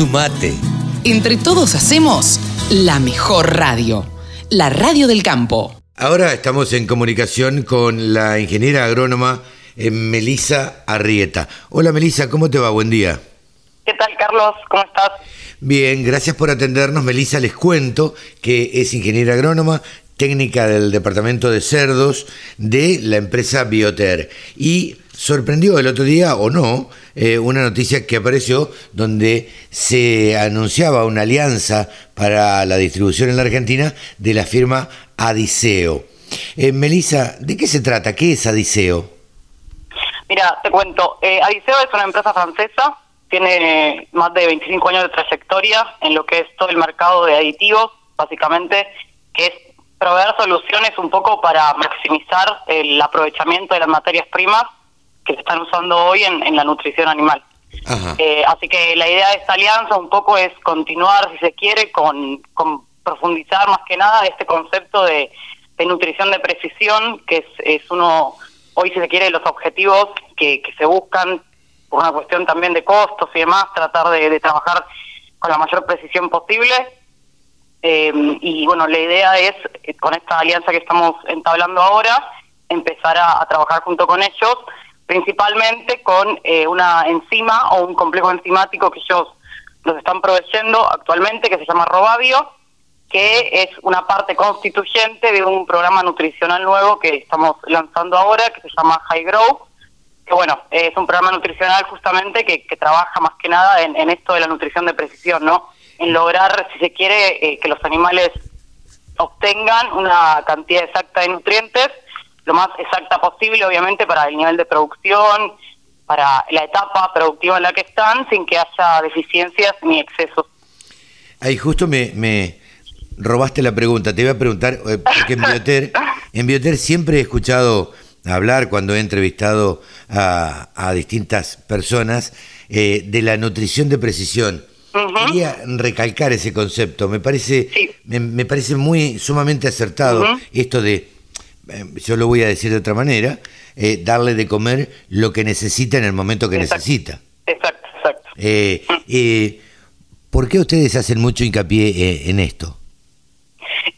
Sumate. Entre todos hacemos la mejor radio, la radio del campo. Ahora estamos en comunicación con la ingeniera agrónoma eh, Melisa Arrieta. Hola Melisa, ¿cómo te va? Buen día. ¿Qué tal, Carlos? ¿Cómo estás? Bien, gracias por atendernos. Melisa, les cuento que es ingeniera agrónoma, técnica del departamento de cerdos de la empresa Bioter. Y sorprendió el otro día, o no, eh, una noticia que apareció donde se anunciaba una alianza para la distribución en la Argentina de la firma Adiseo. Eh, Melissa, ¿de qué se trata? ¿Qué es Adiseo? Mira, te cuento. Eh, Adiseo es una empresa francesa, tiene más de 25 años de trayectoria en lo que es todo el mercado de aditivos, básicamente, que es proveer soluciones un poco para maximizar el aprovechamiento de las materias primas que se están usando hoy en, la nutrición animal. Eh, así que la idea de esta alianza un poco es continuar, si se quiere, con, profundizar más que nada este concepto de, nutrición de precisión, que es, es, uno, hoy si se quiere, los objetivos que, se buscan por una cuestión también de costos y demás, tratar de, trabajar con la mayor precisión posible. Eh, y bueno, la idea es, eh, con esta alianza que estamos entablando ahora, empezar a trabajar junto con ellos principalmente con eh, una enzima o un complejo enzimático que ellos nos están proveyendo actualmente, que se llama Robavio, que es una parte constituyente de un programa nutricional nuevo que estamos lanzando ahora, que se llama High Grow, que bueno, es un programa nutricional justamente que, trabaja más que nada en, esto de la nutrición de precisión, ¿no? En lograr, si se quiere, eh, que los animales obtengan una cantidad exacta de nutrientes lo más exacta posible, obviamente, para el nivel de producción, para la etapa productiva en la que están, sin que haya deficiencias ni excesos. Ahí justo me, me robaste la pregunta. Te iba a preguntar, eh, porque en Bioter, en Bioter siempre he escuchado hablar cuando he entrevistado a, distintas personas eh, de la nutrición de precisión. Quería recalcar ese concepto. Me parece, me, parece muy sumamente acertado esto de yo lo voy a decir de otra manera, eh, darle de comer lo que necesita en el momento que necesita. Exacto, exacto. Eh, ¿Por qué ustedes hacen mucho hincapié en esto?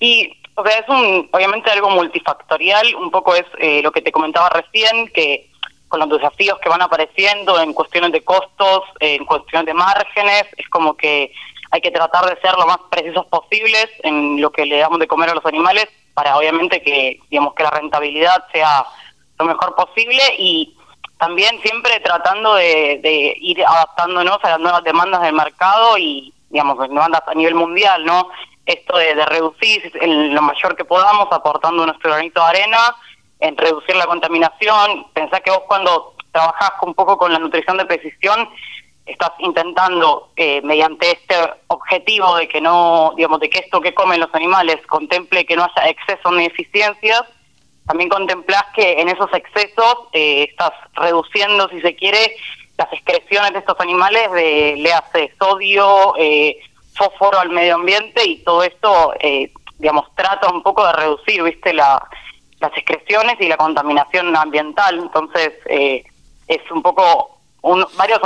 Y, o sea, es un, obviamente algo multifactorial, un poco es lo que te comentaba recién, que con los desafíos que van apareciendo en cuestiones de costos, en cuestiones de márgenes, es como que hay que tratar de ser lo más precisos posibles en lo que le damos de comer a los animales para obviamente que digamos que la rentabilidad sea lo mejor posible y también siempre tratando de, ir adaptándonos a las nuevas demandas del mercado y digamos demandas a nivel mundial no esto de, reducir en lo mayor que podamos aportando nuestro granito de arena en reducir la contaminación. Pensá que vos cuando trabajás un poco con la nutrición de precisión estás intentando eh, mediante este objetivo de que no, digamos, de que esto que comen los animales contemple que no haya excesos ni deficiencias, también contemplas que en esos excesos eh, estás reduciendo, si se quiere, las excreciones de estos animales de, le hace sodio, eh, fósforo al medio ambiente y todo esto, digamos, trata un poco de reducir, viste, la, las excreciones y la contaminación ambiental. Entonces, es un poco un, varios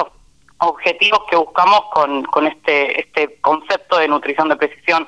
objetivos que buscamos con, con este, este concepto de nutrición de precisión.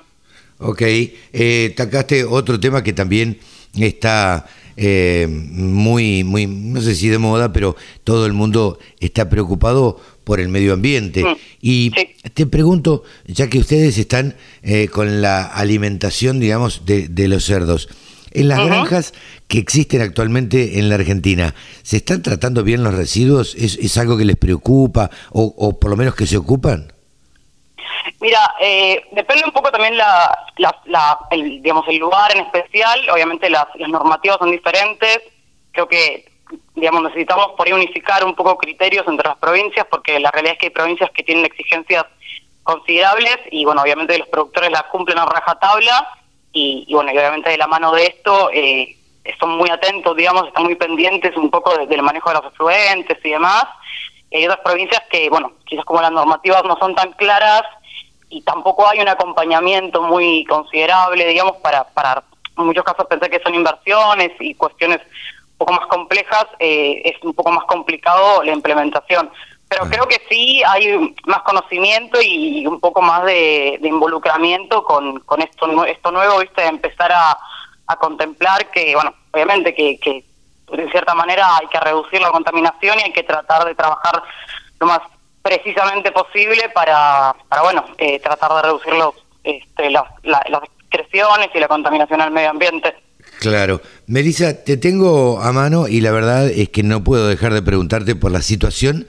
Ok, eh, tacaste otro tema que también está eh, muy, muy, no sé si de moda, pero todo el mundo está preocupado por el medio ambiente. Mm, y te pregunto, ya que ustedes están eh, con la alimentación, digamos, de, de los cerdos, en las granjas que existen actualmente en la Argentina, ¿se están tratando bien los residuos? ¿Es, algo que les preocupa o, por lo menos que se ocupan? Mira, eh, depende un poco también la, el, digamos, el lugar en especial. Obviamente las, las normativas son diferentes. Creo que digamos necesitamos por ahí unificar un poco criterios entre las provincias porque la realidad es que hay provincias que tienen exigencias considerables y bueno, obviamente los productores las cumplen a rajatabla y, bueno, y obviamente de la mano de esto eh, son muy atentos, digamos, están muy pendientes un poco del manejo de los afluentes y demás. hay otras provincias que, bueno, quizás como las normativas no son tan claras y tampoco hay un acompañamiento muy considerable, digamos, para, para en muchos casos pensar que son inversiones y cuestiones un poco más complejas, eh, es un poco más complicado la implementación. Pero Ah. creo que sí hay más conocimiento y un poco más de, de involucramiento con, con esto, esto nuevo, viste, de empezar a, a contemplar que, bueno, obviamente que, que de cierta manera hay que reducir la contaminación y hay que tratar de trabajar lo más precisamente posible para, para bueno, eh, tratar de reducir los, este, las, la- las excreciones y la contaminación al medio ambiente. Claro. Melissa, te tengo a mano y la verdad es que no puedo dejar de preguntarte por la situación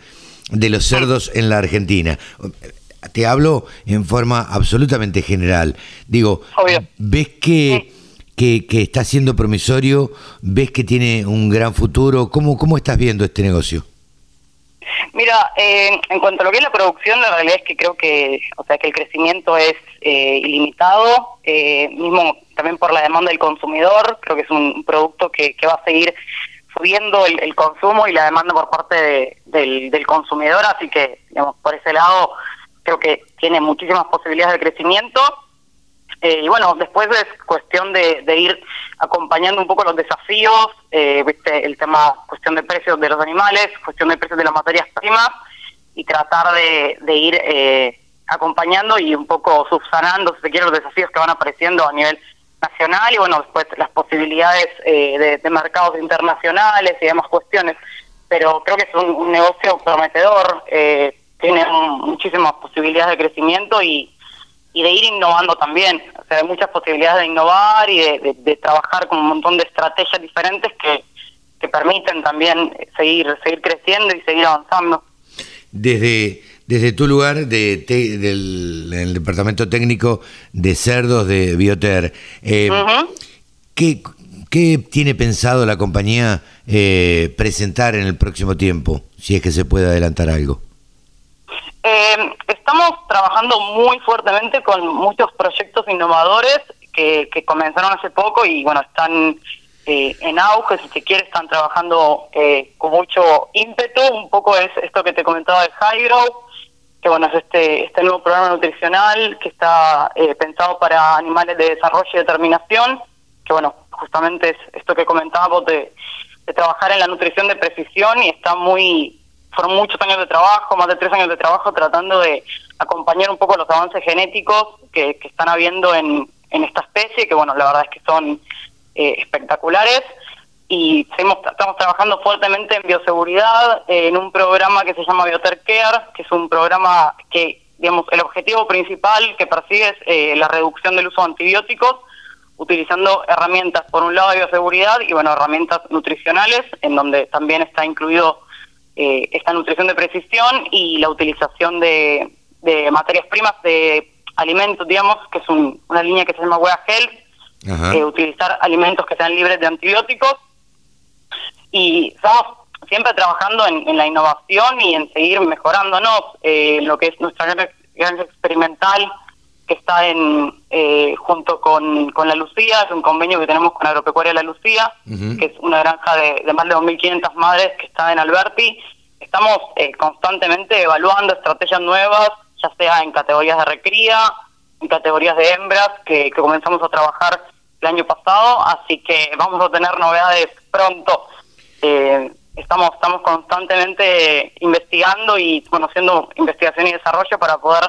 de los cerdos en la Argentina. Te hablo en forma absolutamente general. Digo, Obvio. ¿ves que, que, que está siendo promisorio? ¿Ves que tiene un gran futuro? ¿Cómo, cómo estás viendo este negocio? Mira, eh, en cuanto a lo que es la producción, la realidad es que creo que, o sea, que el crecimiento es eh, ilimitado, eh, mismo también por la demanda del consumidor, creo que es un producto que, que va a seguir subiendo el, consumo y la demanda por parte de- del, consumidor, así que, digamos, por ese lado creo que tiene muchísimas posibilidades de crecimiento. Eh, y bueno, después es cuestión de, de ir acompañando un poco los desafíos, eh, viste, el tema, cuestión de precios de los animales, cuestión de precios de las materias primas, y tratar de, de ir eh, acompañando y un poco subsanando, si se quiere, los desafíos que van apareciendo a nivel nacional y bueno, después las posibilidades eh, de, mercados internacionales y demás cuestiones. Pero creo que es un, negocio prometedor, eh, tiene un- muchísimas posibilidades de crecimiento y, y de ir innovando también. O sea, hay muchas posibilidades de innovar y de, de- de trabajar con un montón de estrategias diferentes que, que permiten también seguir, seguir creciendo y seguir avanzando. Desde, desde tu lugar de te- del, del departamento técnico de cerdos de Bioter, eh. ¿qué, qué tiene pensado la compañía eh, presentar en el próximo tiempo? Si es que se puede adelantar algo. Eh, estamos trabajando muy fuertemente con muchos proyectos innovadores que, que comenzaron hace poco y bueno, están eh, en auge, si se quiere, están trabajando eh, con mucho ímpetu. Un poco es esto que te comentaba de Hydro, que bueno, es este, este nuevo programa nutricional que está eh, pensado para animales de desarrollo y determinación, que bueno, justamente es esto que comentábamos de, trabajar en la nutrición de precisión y está muy, fueron muchos años de trabajo, más de tres años de trabajo tratando de acompañar un poco los avances genéticos que, que están habiendo en, en esta especie, que bueno, la verdad es que son eh, espectaculares y seguimos, estamos trabajando fuertemente en bioseguridad, eh, en un programa que se llama Bioter Care, que es un programa que, digamos, el objetivo principal que persigue es eh, la reducción del uso de antibióticos, utilizando herramientas, por un lado de bioseguridad y, bueno, herramientas nutricionales, en donde también está incluido eh, esta nutrición de precisión y la utilización de, de materias primas de alimentos, digamos, que es un- una línea que se llama Wea Health, eh, utilizar alimentos que sean libres de antibióticos y estamos siempre trabajando en, en la innovación y en seguir mejorándonos eh, lo que es nuestra granja, experimental que está en eh, junto con, con la Lucía, es un convenio que tenemos con Agropecuaria La Lucía, que es una granja de, de más de 2.500 madres que está en Alberti. Estamos eh, constantemente evaluando estrategias nuevas, ya sea en categorías de recría, en categorías de hembras, que, que comenzamos a trabajar el año pasado, así que vamos a tener novedades pronto. Eh, estamos estamos constantemente investigando y bueno, haciendo investigación y desarrollo para poder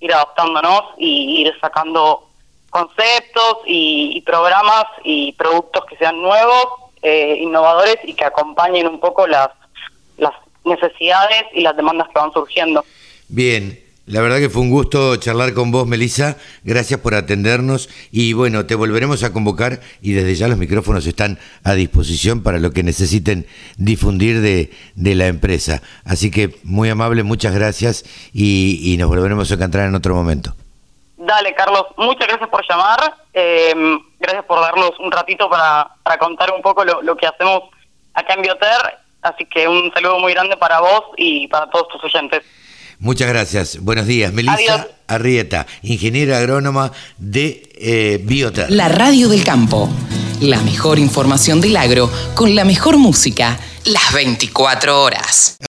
ir adaptándonos y ir sacando conceptos y, programas y productos que sean nuevos, eh, innovadores y que acompañen un poco las, las necesidades y las demandas que van surgiendo. Bien, la verdad que fue un gusto charlar con vos, Melissa. Gracias por atendernos y bueno, te volveremos a convocar y desde ya los micrófonos están a disposición para lo que necesiten difundir de, de la empresa. Así que muy amable, muchas gracias y, y nos volveremos a encontrar en otro momento. Dale, Carlos, muchas gracias por llamar. eh, gracias por darnos un ratito para, para contar un poco lo, lo que hacemos acá en Bioter. Así que un saludo muy grande para vos y para todos tus oyentes. Muchas gracias. Buenos días. Melissa Adiós. Arrieta, ingeniera agrónoma de eh. La radio del campo. La mejor información del agro con la mejor música las 24 horas.